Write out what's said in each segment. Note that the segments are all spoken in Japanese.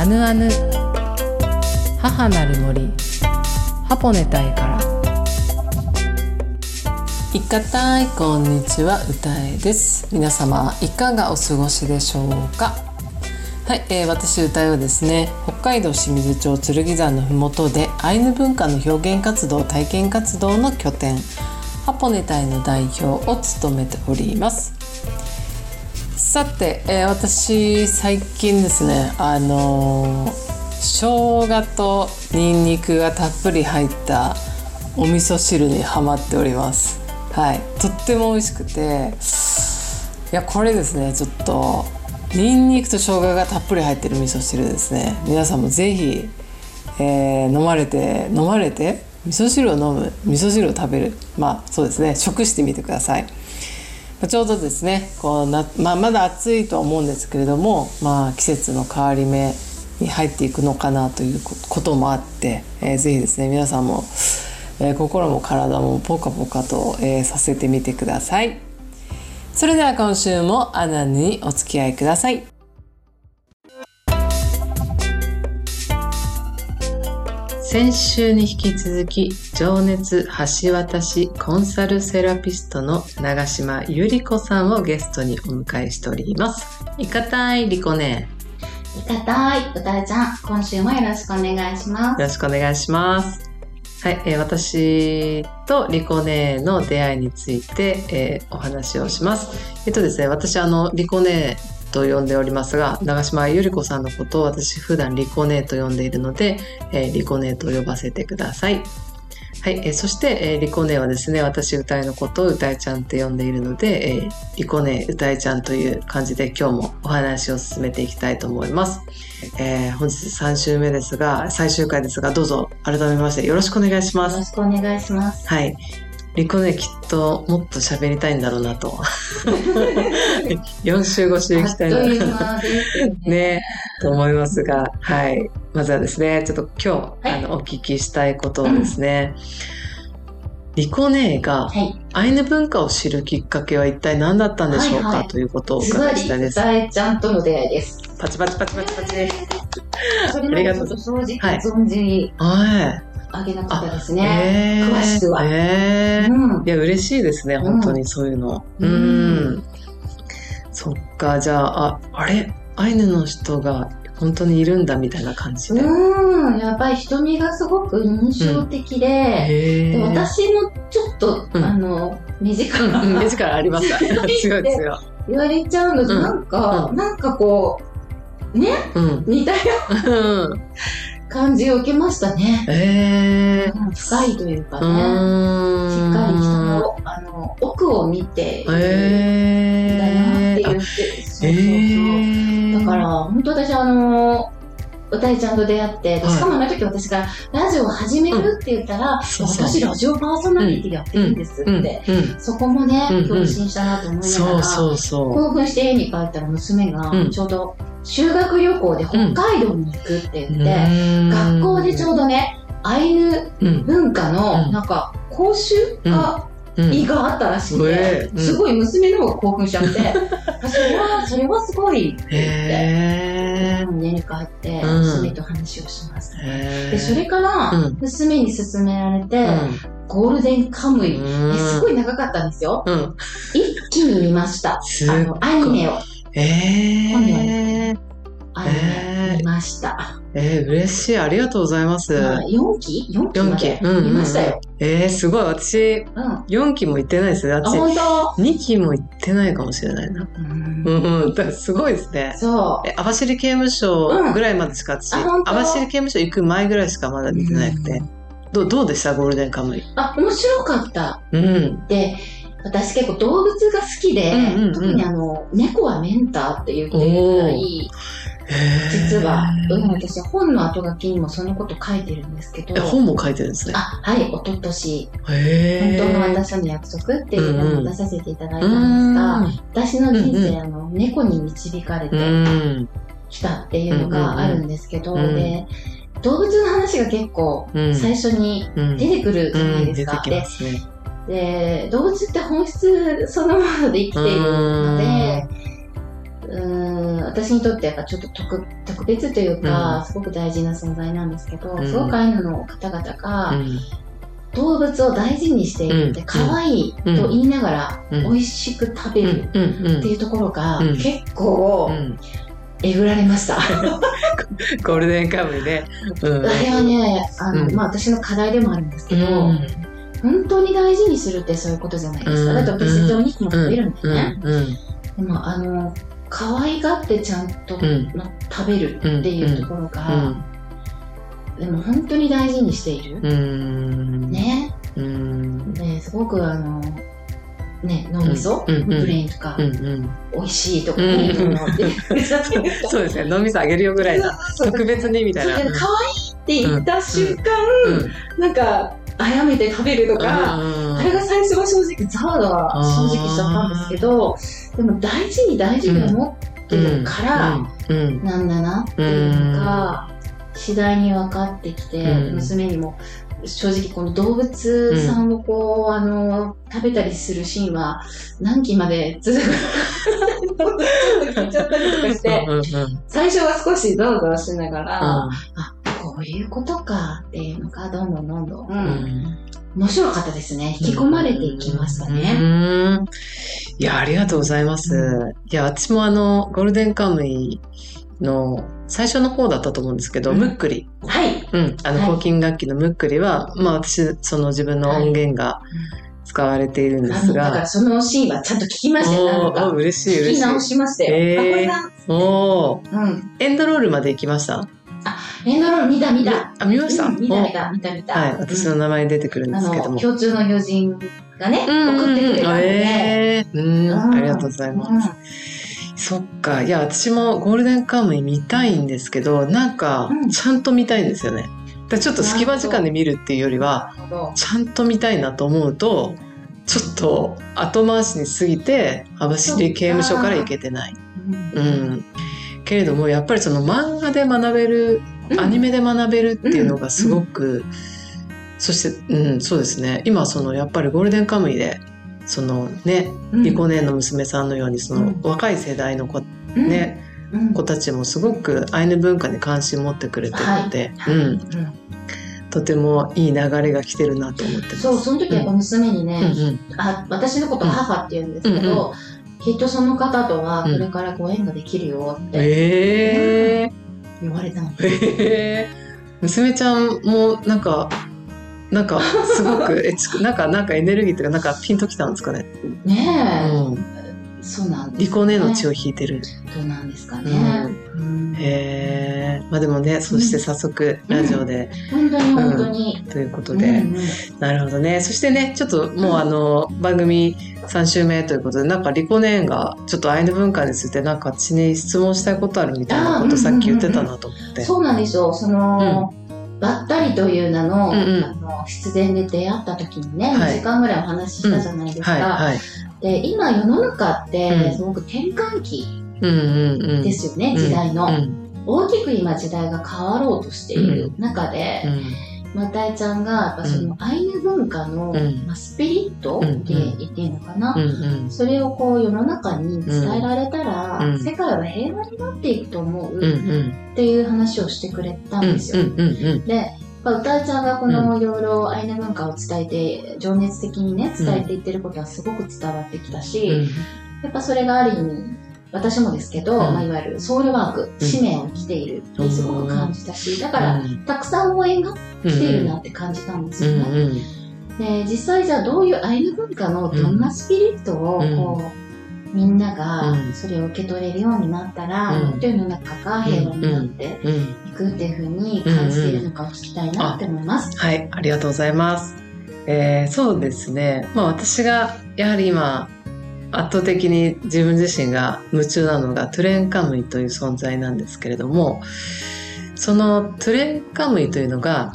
アヌアヌ。母なる森。ハポネタイから。いかたいこんにちは。歌えです。皆様いかがお過ごしでしょうか？はい、えー、私歌えはですね北海道清水町剣山のふもとでアイヌ文化の表現活動体験活動の拠点ハポネタイの代表を務めております。さて、えー、私最近ですねあのー、生姜とニンニクがたっぷり入ったお味噌汁にはまっております。はい。とっても美味しくていやこれですねちょっとニンニクと生姜がたっぷり入ってる味噌汁ですね。皆さんもぜひ、えー、飲まれて飲まれて味噌汁を飲む味噌汁を食べる。まあそうですね。食してみてください。ちょうどですねこうな、まあ、まだ暑いとは思うんですけれども、まあ、季節の変わり目に入っていくのかなということもあって、えー、ぜひですね皆さんも、えー、心も体もポカポカと、えー、させてみてください。それでは今週もアナにお付き合いください。先週に引き続き情熱橋渡しコンサルセラピストの長島ゆり子さんをゲストにお迎えしております。いかたいりこねいかたい歌えちゃん今週もよろしくお願いします。よろしくお願いします。はい、えー、私とリコネの出会いについて、えー、お話をします。えっとですね、私あのリコネと呼んでおりますが、長島ゆり子さんのことを私普段リコネと呼んでいるので、えー、リコネと呼ばせてください。はい、えー、そして、えー、リコネはですね、私歌いのことを歌いちゃんって呼んでいるので、えー、リコネ歌いちゃんという感じで今日もお話を進めていきたいと思います。えー、本日3週目ですが、最終回ですが、どうぞ改めましてよろしくお願いします。よろしくお願いします。はい。リコネきっともっと喋りたいんだろうなと。4週5週行きたいな。ねねと思いますが、はい。まずはですね、ちょっと今日、はい、あのお聞きしたいことをですね、リコネーがアイヌ文化を知るきっかけは一体何だったんでしょうか、はいはい、ということをお伺いしたいです。ちゃんとの出会いです。パチパチパチパチパチ。ありがとう。正直存じはいあげなかったですね。えー、詳しくは。えー、うん、いや、嬉しいですね、本当にそういうの。うん。うん。そっか、じゃあ、あ、あれ？アイヌの人が本当にいるんだみたいな感じで。うん、やっぱり瞳がすごく印象的で、うん、で私もちょっと、うん、あの、目力が、目力あります。強い強い。言われちゃうので、なんか、なんかこう、ね、似たような感じを受けましたね。えー、深いというかね、しっかり人のあの奥を見ているんだなっていう、そうそうそう。だから本当私あの歌いちゃんと出会って、しかもあの時私がラジオを始めるって言ったら、私ラジオパーソナリティやってるんですって、そこもね、共感したなと思いながら、興奮して家に帰ったら娘がちょうど修学旅行で北海道に行くって言って、学校でちょうどね、アイヌ文化のなんか講習が胃があったらしくて、すごい娘の方が興奮しちゃって、それは、それはすごいって言って、家に帰って娘と話をします。で、それから、娘に勧められて、ゴールデンカムイ、すごい長かったんですよ。一気に見ました。あの、アニメを。えー、アニメ見ました。えー、嬉しい。ありがとうございます。4期 ?4 期まで見ましたよ。えー、すごい。私、うん、4期も行ってないですね。私、2期も行ってないかもしれないな。うん。うん、すごいですね。そう。え、網走刑務所ぐらいまでしか私、網走刑務所行く前ぐらいしかまだ見てなくて。どどうでしたゴールデンカムイ。あ、面白かった。うん。で、私結構動物が好きで、うんうんうん、特にあの、猫はメンターって言ってるぐらい、実は、うん、私本の後書きにもそのこと書いてるんですけど。本も書いてるんですね。あ、はい、おととし。本当の私の約束っていうのを出させていただいたんですが、私の人生、あの、猫に導かれてきたっていうのがあるんですけど、で、動物の話が結構最初に出てくるじゃないですか。でで動物って本質そのもので生きているので、うん私にとってやっぱちょっと特特別というか、うん、すごく大事な存在なんですけど、うん、すごくアイヌの方々が、動物を大事にしているって、可愛いと言いながら、美味しく食べるっていうところが、結構、えぐられました。ゴールデンカムイで。うん、あれはね、あの、まあ私の課題でもあるんですけど、本当に大事にするってそういうことじゃないですか。だって別にお肉も食べるんだよね。でも、あの、可愛がってちゃんと、食べるっていうところが、でも本当に大事にしている。ね。ですごくあの、ね、脳みそ、ブレインとか、美味しいとか、いいと思って。そうですね、脳みそあげるよぐらいな。特別にみたいな。可愛いって言った瞬間、なんか、あめて食べるとか、あれが最初は正直ざわざわ正直しちゃったんですけど、でも大事に大事に思ってるから、なんだなっていうのが、次第に分かってきて、娘にも正直この動物さんをこう、あの、食べたりするシーンは何期まで続く聞いちゃったりとかして、最初は少しざわざわしながら、あ、こういうことかっていうのがどんどんどんどん、面白かったですね。引き込まれていきましたね。いや、ありがとうございます。いや、私もあの、ゴールデンカムイの最初の方だったと思うんですけど、うん、ムックリ。はい。うん。あの、抗菌楽器のムックリは、まあ私、その自分の音源が使われているんですが。だからそのシーンはちゃんと聞きましたよ。おお嬉しい嬉しい。聞き直しましたよ。えー、おうん。エンドロールまで行きました？あ、エンドロール見た見た。あ、見ました、見た見た見た見た。はい。私の名前出てくるんですけども。共通の友人がね、送ってくれたので。えー、うん。ありがとうございます。そっか。いや、私もゴールデンカムイ見たいんですけど、なんか、ちゃんと見たいんですよね。だちょっと隙間時間で見るっていうよりは、ちゃんと見たいなと思うと、ちょっと後回しに過ぎて、網走刑務所から行けてない。うん。けれども、やっぱりその漫画で学べる、アニメで学べるっていうのがすごく、そして、うん、そうですね。今、その、やっぱりゴールデンカムイでそのね、リコネの娘さんのようにその若い世代の子、ね、子たちもすごくアイヌ文化に関心持ってくれてるので、はい、うん、とてもいい流れが来てるなと思ってます。そう、その時やっぱ娘にね、うん、あ私のこと母って言うんですけど、きっとその方とはこれからご縁ができるよって、えー、言われたの。えー、娘ちゃんもなんかなんかすごくえつなんかなんかエネルギーというかなんかピンときたんですかね。ねえ。うん、そうなんです、ね。リコネの血を引いてる。どうなんですかね。うん、へえ。まあでもね、そして早速ラジオで。うん、本当に本当に、ということで、うんうん、なるほどね。そしてね、ちょっともうあの番組3週目ということで、なんかリコネーンがちょっとアイヌ文化についてなんか私に質問したいことあるみたいなことさっき言ってたなと思って。そうなんですよ。その、ばったりという名のうんうん、あの出演で出会った時にね、はい、2時間ぐらいお話ししたじゃないですか。うんはいはい、で今世の中ってすごく転換期ですよね、時代の、大きく今時代が変わろうとしている中で、またえちゃんが、やっぱそのアイヌ文化の、まあ、スピリットって言っていいのかな、それをこう世の中に伝えられたら、世界は平和になっていくと思うっていう話をしてくれたんですよ。で、歌えちゃんがこのいろいろアイヌ文化を伝えて、情熱的にね、伝えていってることはすごく伝わってきたし、やっぱそれがある意味、私もですけど、まあ、いわゆるソウルワーク、使命を生きているってすごく感じたし、だから、たくさん応援が来ているなって感じたんですよね。で実際じゃあどういうアイヌ文化のどんなスピリットをこう、みんながそれを受け取れるようになったら、もっと世の中が平和になっていくっていうふうに感じているのかを聞きたいなって思います。はい、ありがとうございます。えー、そうですね。まあ私がやはり今圧倒的に自分自身が夢中なのがトゥレンカムイという存在なんですけれども、そのトゥレンカムイというのが、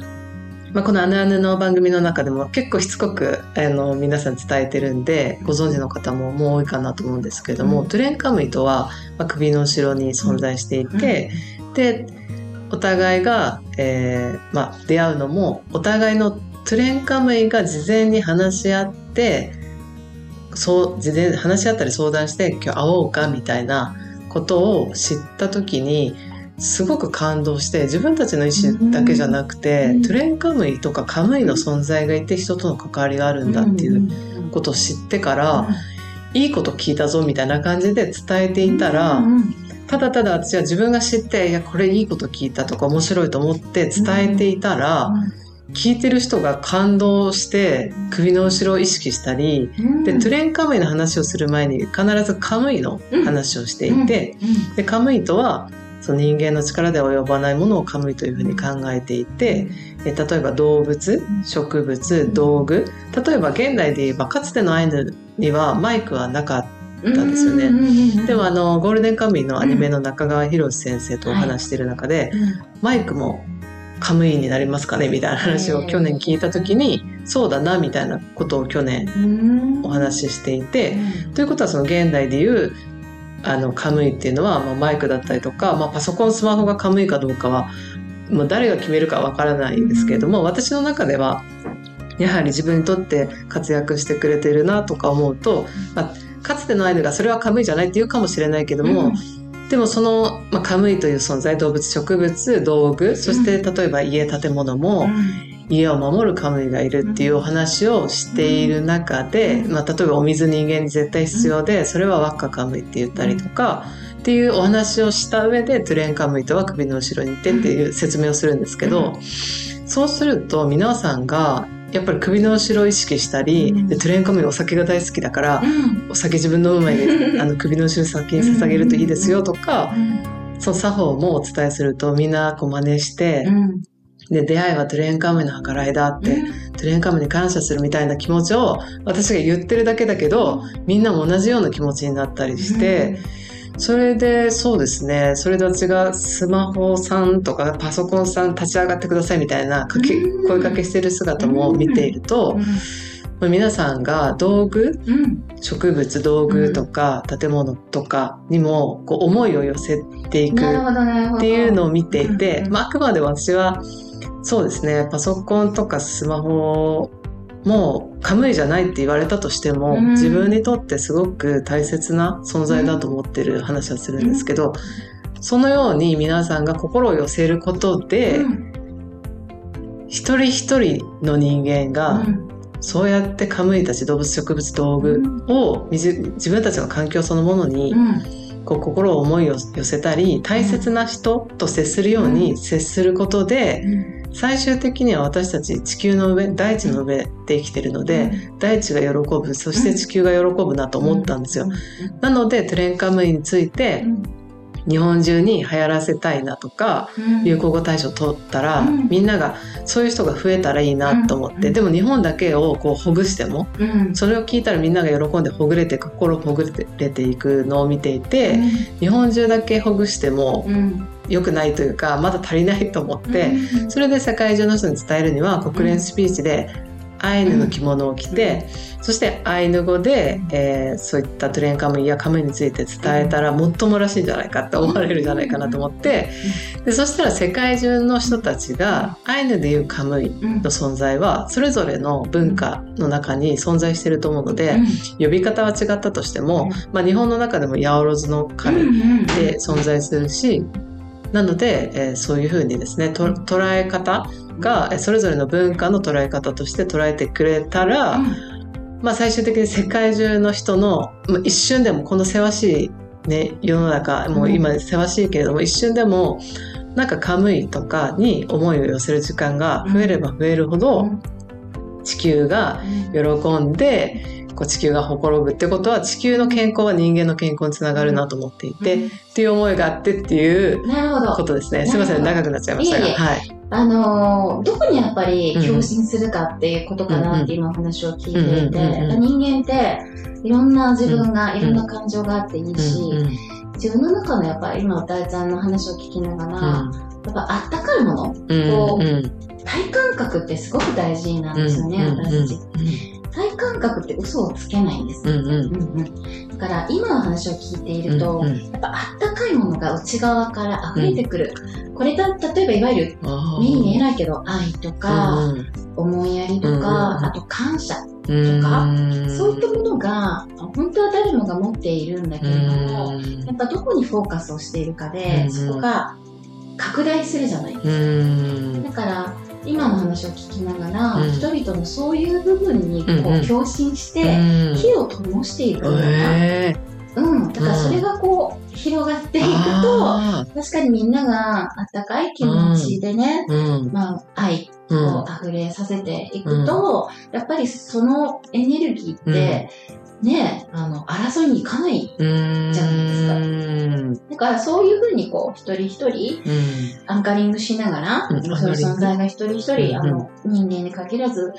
まあ、このあぬあぬの番組の中でも結構しつこくあの皆さん伝えてるんでご存知の方ももう多いかなと思うんですけれども、うん、トゥレンカムイとは、まあ、首の後ろに存在していて、うん、でお互いが、えーまあ、出会うのもお互いのトゥレンカムイが事前に話し合ってそう事前話し合ったり相談して今日会おうかみたいなことを知った時にすごく感動して自分たちの意思だけじゃなくて、うん、トゥレンカムイとかカムイの存在がいて人との関わりがあるんだっていうことを知ってから、いいこと聞いたぞみたいな感じで伝えていたら、ただただ私は自分が知っていやこれいいこと聞いたとか面白いと思って伝えていたら、聞いてる人が感動して首の後ろを意識したり、うん、でトゥレンカムイの話をする前に必ずカムイの話をしていて、うん、でカムイとはその人間の力では及ばないものをカムイというふうに考えていて、え例えば動物植物道具例えば現代で言えばかつてのアイヌにはマイクはなかったんですよね。でもあのゴールデンカムイのアニメの中川博先生とお話している中で、マイクもカムイになりますかね？みたいな話を去年聞いた時に、そうだなみたいなことを去年お話ししていて、ということはその現代でいうあのカムイっていうのは、まあ、マイクだったりとか、まあ、パソコンスマホがカムイかどうかは、まあ、誰が決めるかわからないんですけれども、私の中ではやはり自分にとって活躍してくれてるなとか思うと、まあ、かつてのアイヌがそれはカムイじゃないって言うかもしれないけども、うん、でもその、まあ、カムイという存在動物植物道具そして例えば家建物も、うん家を守るカムイがいるっていうお話をしている中で、まあ、例えばお水人間に絶対必要でそれはワッカカムイって言ったりとかっていうお話をした上でトゥレンカムイとは首の後ろにいてっていう説明をするんですけどそうすると皆さんがやっぱり首の後ろを意識したり、でトゥレンカムイお酒が大好きだから、お酒自分の前に あの首の後ろ先に捧げるといいですよとか、その作法もお伝えするとみんなこう真似して、で、出会いはトゥレンカムイの計らいだって、うん、トゥレンカムイに感謝するみたいな気持ちを私が言ってるだけだけど、みんなも同じような気持ちになったりして、うん、それで、そうですね、それで私がスマホさんとかパソコンさん立ち上がってくださいみたいなかけ、声かけしてる姿も見ていると、まあ、皆さんが道具、うん、植物道具とか建物とかにもこう思いを寄せていくっていうのを見ていて、まあ、あくまで私はそうですね。パソコンとかスマホもカムイじゃないって言われたとしても、うん、自分にとってすごく大切な存在だと思ってる話はするんですけど、うん、そのように皆さんが心を寄せることで、うん、一人一人の人間が、そうやってカムイたち動物植物道具を自分たちの環境そのものに、こう心を思いを寄せたり大切な人と接するように接することで、最終的には私たち地球の上大地の上で生きてるので、うん、大地が喜ぶそして地球が喜ぶなと思ったんですよ、なのでトゥレンカムイについて、日本中に流行らせたいなとか、流行語大賞取ったら、みんながそういう人が増えたらいいなと思って、でも日本だけをこうほぐしても、それを聞いたらみん。なが喜んでほぐれて心ほぐれていくのを見ていて、日本中だけほぐしても、良くないというかまだ足りないと思って、それで世界中の人に伝えるには国連スピーチでアイヌの着物を着て、そしてアイヌ語で、えー、そういったトゥレンカムイやカムイについて伝えたらもっともらしいんじゃないかって思われるんじゃないかなと思ってでそしたら世界中の人たちがアイヌでいうカムイの存在はそれぞれの文化の中に存在してると思うので呼び方は違ったとしても、まあ、日本の中でも八百万の神で存在するしなので、えー、そういうふうにですね捉え方がそれぞれの文化の捉え方として捉えてくれたら、うん、まあ、最終的に世界中の人の、まあ、一瞬でもこのせわしい、ね、世の中もう今せわしいけれども、うん、一瞬でもなんかカムイとかに思いを寄せる時間が増えれば増えるほど、地球が喜んで、こう地球がほころぶってことは地球の健康は人間の健康につながるなと思っていて、うん、っていう思いがあってっていうことですね。すみません、長くなっちゃいましたが。いえいえ。はい。あのどこにやっぱり共振するかっていうことかなって今お話を聞いていて、人間っていろんな自分がいろんな感情があっていいし、自分の中のやっぱり今歌いちゃんの話を聞きながら、やっぱあったかいもの、こう体感覚ってすごく大事なんですよね、私たち。体感覚って嘘をつけないんです。うんうん。うんうん、だから今の話を聞いていると、うんうん、やっぱあったかいものが内側から溢れてくる。うん、これだ、例えばいわゆる目に見えないけど愛とか、うんうん、思いやりとか、うんうん、あと感謝。とか、そういったものが、本当は誰もが持っているんだけれども、やっぱどこにフォーカスをしているかで、そこが拡大するじゃないですか。だから、今の話を聞きながら、うん、人々のそういう部分にこう共振して、火を灯していくような、うん、だからそれがこう、広がっていくと、確かにみんながあったかい気持ちでね、うん、まあ、愛を溢れさせていくと、やっぱりそのエネルギーって、ね、あの、争いに行かないじゃないですか。だからそういうふうにこう、一人一人、アンカリングしながら、そういう存在が一人一人、あの、人間に限らず、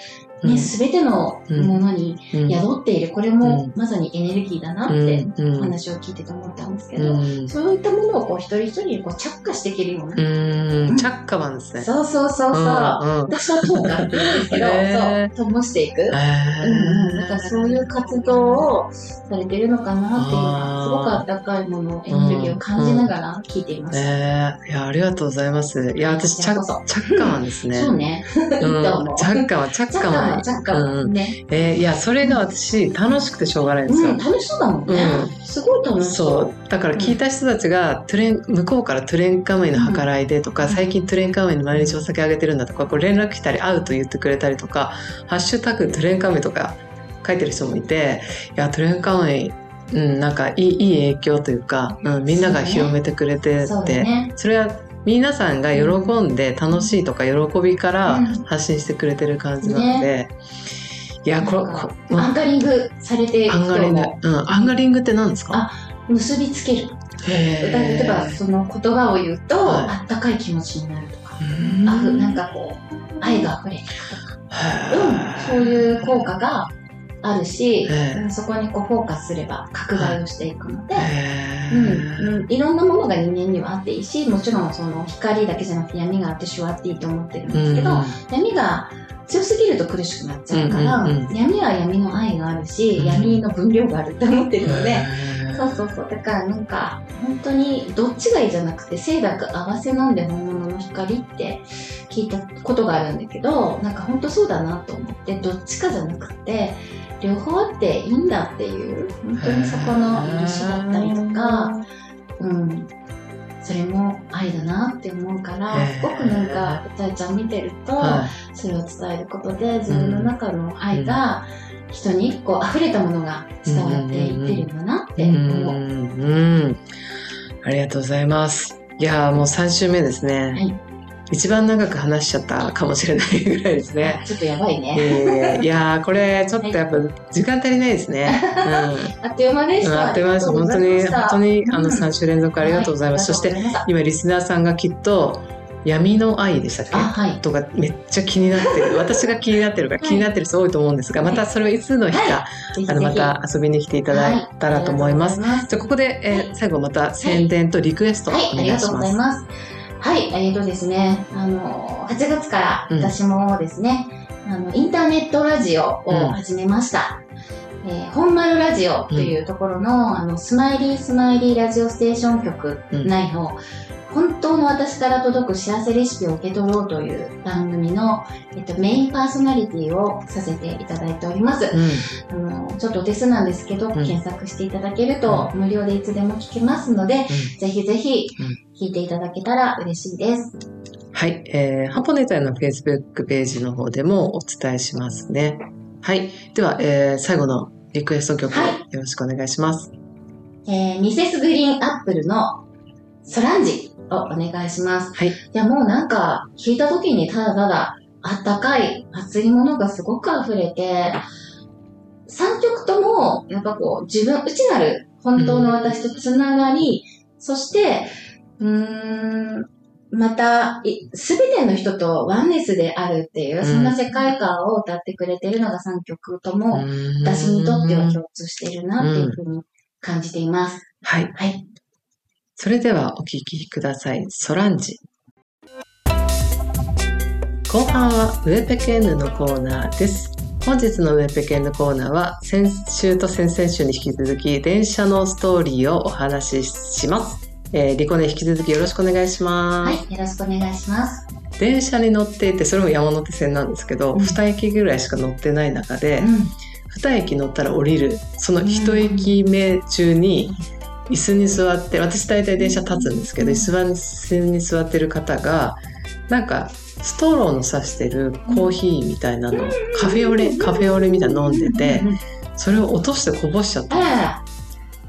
ね、すべてのものに宿っている、これもまさにエネルギーだなってお話を聞いてて思ったんですけど、そういったものをこう一人一人にこう着火していけるような。チャッカマンですね。そうそうそうそう。私はトーカって言うんですけど、そう、灯していく。うん、だからそういう活動をされてるのかなっていうのは、すごくあったかいもの、エネルギーを感じながら聞いています。えー、いや、ありがとうございます。いや、私、チャッカマンですね。そうね。いいと思う。チャッカマン、チャッカマン。若干ね、うん、えー、いやそれが私楽しくてしょうがないんですよ、うん、楽しそうだもんね、うん、すごい楽しそう。だから聞いた人たちが、トゥレン向こうからトゥレンカムイの計らいでとか、最近トゥレンカムイに毎日お酒あげてるんだとかこう連絡来たり会うと言ってくれたりとか「ハッシュタグトゥレンカムイ」とか書いてる人もいていやトゥレンカムイうん、なんかいいいい影響というか、うん、みんなが広めてくれてて、ね、それは皆さんが喜んで楽しいとか喜びから発信してくれてる感じなので、ね、いやここアンガリングされてアンガリング、うん、アンガリングって何ですか？あ結びつける。例えばその言葉を言うと、はい、あったかい気持ちになるとか。あふなんかこう愛が溢れていくとか、うん、そういう効果があるし、そこにこうフォーカスすれば拡大をしていくので、うんうん、いろんなものが人間にはあっていいしもちろんその光だけじゃなくて闇があって手話っていいと思ってるんですけど、闇が強すぎると苦しくなっちゃうから、闇は闇の愛があるし、闇の分量があるって思ってるので、そうそうそう。だからなんか本当にどっちがいいじゃなくて清濁合わせなんで本物の光って聞いたことがあるんだけどなんか本当そうだなと思ってどっちかじゃなくて両方あっていいんだっていう本当にそこの許しだったりとか、うん、それも愛だなって思うからすごくなんか歌いちゃん見てると、それを伝えることで自分の中の愛が人にこう溢れたものが伝わっていってるんだなって思う。うん、ありがとうございます。いやもう3週目ですね。はい一番長く話しちゃったかもしれないぐらいですね。ちょっとやばいね。えー、いやこれちょっとやっぱ時間足りないですね。うん、あっという間でした。あっという間でした。本当に本当にあの3週連続ありがとうございます。はい、そして今リスナーさんがきっと闇の愛でしたっけ、はい、とかめっちゃ気になってる 私が気になってるから気になってる人多いと思うんですが、またそれはいつの日か、はい、あのまた遊びに来ていただいたらと思います。はい、じゃここで、えー、最後また宣伝とリクエストお願いします。ありがとうございます。はい、えっ、ー、とですね、あの、8月から私もですね、うん、あの、インターネットラジオを始めました。うん、えー、本丸ラジオというところの、うん、あの、スマイリースマイリーラジオステーション局内の、本当の私から届く幸せレシピを受け取ろうという番組の、えっと、メインパーソナリティをさせていただいております。うん、あのちょっとお手数なんですけど、うん、検索していただけると、無料でいつでも聞けますので、ぜひぜひ聞いていただけたら嬉しいです。はい、えー、ハポネタの Facebook ページの方でもお伝えしますね。はい。では、えー、最後のリクエスト曲、はい、よろしくお願いします。えー、ミセスグリーンアップルのソランジをお願いします。はい。いや、もうなんか、聞いた時にただただ、あったかい、熱いものがすごく溢れて、3曲とも、やっぱこう、自分、内なる、本当の私とつながり、うん、そして、うーん、また、すべての人とワンネスであるっていう、そんな世界観を歌ってくれてるのが3曲とも、私にとっては共通しているなっていうふうに感じています。はい。はい。それではお聴きください。ソランジ。後半はウェペケンヌのコーナーです。本日のウェペケンヌコーナーは先週と先々週に引き続き電車のストーリーをお話しします。えー、リコネ引き続きよろしくお願いします。はい、よろしくお願いします。電車に乗っていて、それも山手線なんですけど、うん、2駅ぐらいしか乗ってない中で、うん2駅乗ったら降りるその1駅目中に椅子に座って私大体電車立つんですけど椅子に座ってる方がなんかストローの刺してるコーヒーみたいなのカフェオレカフェオレみたいなの飲んでてそれを落としてこぼしちゃった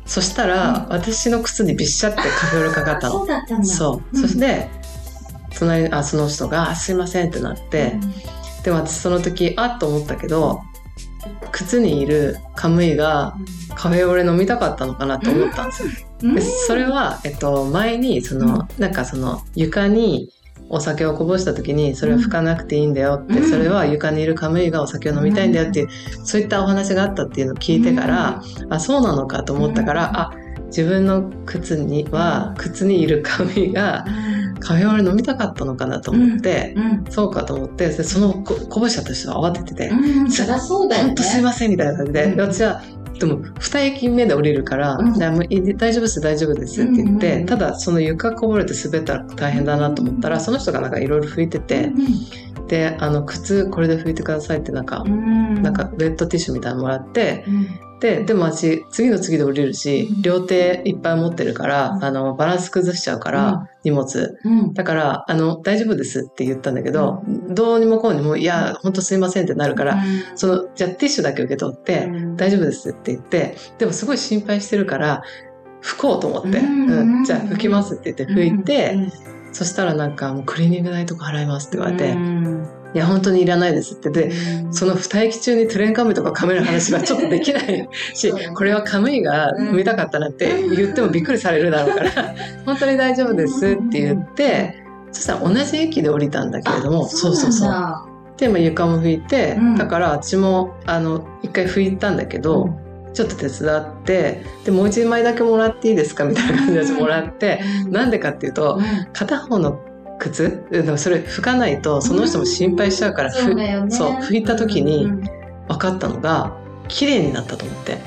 そしたら、私の靴にびっしゃってカフェオレかかったの。そう、そして隣あその人が「すいません」ってなって、でも私その時あっと思ったけど靴にいるカムイがカフェオレ飲みたかったのかなと思ったんですよ。でそれは、えっと、前にその、なんかその床にお酒をこぼした時にそれは拭かなくていいんだよって、それは床にいるカムイがお酒を飲みたいんだよっていう、そういったお話があったっていうのを聞いてから、あそうなのかと思ったから、あ自分の靴には靴にいるカムイがカフェオレ飲みたかったのかなと思って、そうかと思ってそのここぼしちゃった人は慌ててて「そりゃそうだよ、ね、すいません」みたいな感じで、私はでも2駅目で降りるから、うん、大丈夫です大丈夫ですって言って、うんうん、ただその床こぼれて滑ったら大変だなと思ったらその人がなんかいろいろ拭いてて、うん、であの靴これで拭いてくださいってなんか、うん、なんかウェットティッシュみたいなのもらって、ででも私次の次で降りるし両手いっぱい持ってるから、あのバランス崩しちゃうから、荷物、だからあの大丈夫ですって言ったんだけど、どうにもこうにもいや本当すいませんってなるから、そのじゃあティッシュだけ受け取って、大丈夫ですって言ってでもすごい心配してるから拭こうと思って、うん。じゃあ拭きますって言って拭いて、そしたらなんかもうクリーニング代とか払いますって言われて、いや、本当にいらないですって。で、その二駅中にトレンカムイとかカメラ話はちょっとできないし、これはカムイが見たかったなって言ってもびっくりされるだろうから、本当に大丈夫ですって言って、そしたら同じ駅で降りたんだけれども、そうそうそう。で、まあ、床も拭いて、だから私も、あの、一回拭いたんだけど、ちょっと手伝ってでもう一枚だけもらっていいですかみたいな感じでもらってなんでかっていうと片方の靴？それ拭かないとその人も心配しちゃうから、うん、ね、そう拭いた時に分かったのが綺麗になったと思って。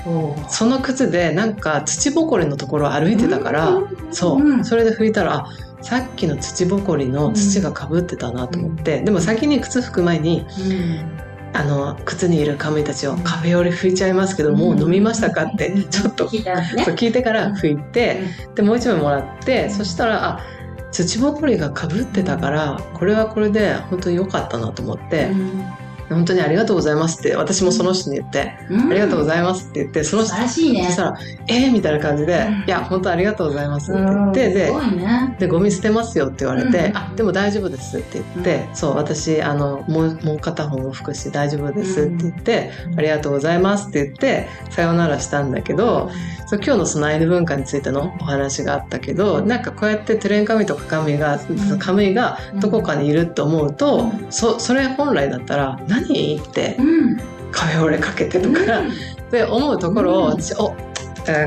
その靴でなんか土ぼこりのところを歩いてたから、うん、そう、うん、それで拭いたらさっきの土ぼこりの土がかぶってたなと思って、でも先に靴拭く前に、あの靴にいるカムイたちをカフェオレ拭いちゃいますけど、もう飲みましたかってちょっと聞い,、聞いてから拭いて、でもう一枚もらってそしたらあ土ぼこりがかぶってたからこれはこれで本当に良かったなと思って、う、本当にありがとうございますって私もその人に言って、うん、ありがとうございますって言ってその人らしいね。そしたらえー、みたいな感じで、うん、いや本当ありがとうございますって言って、でね、でゴミ捨てますよって言われて、あでも大丈夫ですって言って、そう私あのもうもう片方も拭くし大丈夫ですって言って、ありがとうございますって言ってさよならしたんだけど、そう今日のそのアイヌ文化についてのお話があったけどなんかこうやってテレンカムイとかカムイが、カムイがどこかにいるって思うと、そそれ本来だったら何何？って、うん、カフェオレかけてとか、で思うところを私お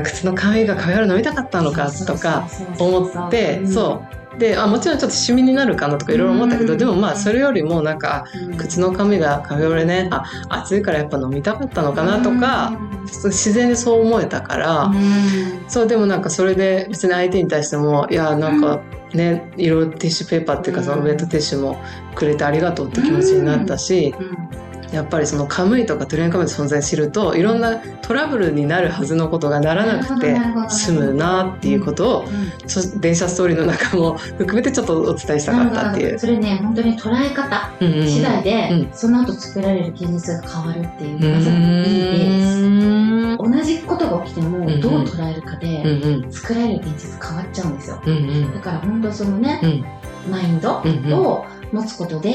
靴の髪がカフェオレ飲みたかったのかとか思ってそう。であもちろんちょっとシミになるかなとかいろいろ思ったけど、でもまあそれよりもなんか、靴の髪がカフェオレねあ暑いからやっぱ飲みたかったのかなとか、自然にそう思えたから、そうでもなんかそれで別に相手に対してもいやなんか、ね、色ティッシュペーパーっていうかそのウェットティッシュもくれてありがとうって気持ちになったし、やっぱりそのカムイとかトレインカムイの存在知るといろんなトラブルになるはずのことがならなくて済むなっていうことを、うん、電車ストーリーの中も含めてちょっとお伝えしたかったっていう。それね本当に捉え方次第で、うん。うん、その後作られる現実が変わるっていうまさにいい例です。同じことが起きてもどう捉えるかで作られる現実変わっちゃうんですよ。うんうん、だから本当そのね、マインドを持つことで、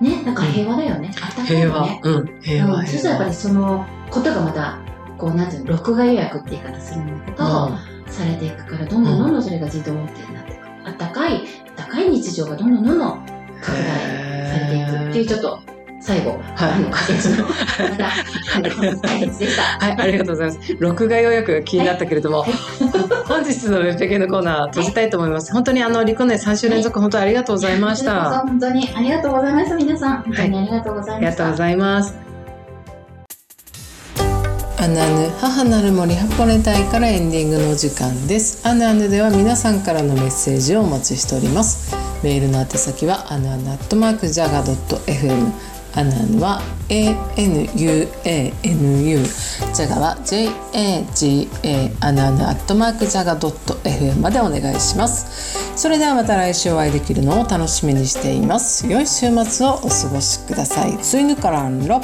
ね、なんか平和だよね。あったかいよね。うん、平和。そしたらやっぱりそのことがまた、こう、なんていうの、録画予約って言い方するんだけど、されていくから、どんどんどんどんそれが自動運転になっていく。あったかい、あったかい日常がどんどんどんどん拡大されていくっていう、ちょっと、最後、はい、あの、解の、また、解説でした。はい、ありがとうございます。録画予約が気になったけれども、はい、本日のウェブペケのコーナー閉じたいと思います。はい、本当にあの、リコネ3週連続、本当にありがとうございました。本当にありがとうございます、皆さん。本当にありがとうございました。ありがとうございます。アナヌ母なる森ハポネ隊からエンディングのお時間です。アナヌでは皆さんからのメッセージをお待ちしております。メールの宛先はアナナットマークジャガドット FM アナンは ANUANU ジャガは JAGA アナンアットマークジャガドット FM までお願いします。それではまた来週お会いできるのを楽しみにしています。良い週末をお過ごしください。スイヌカランロ。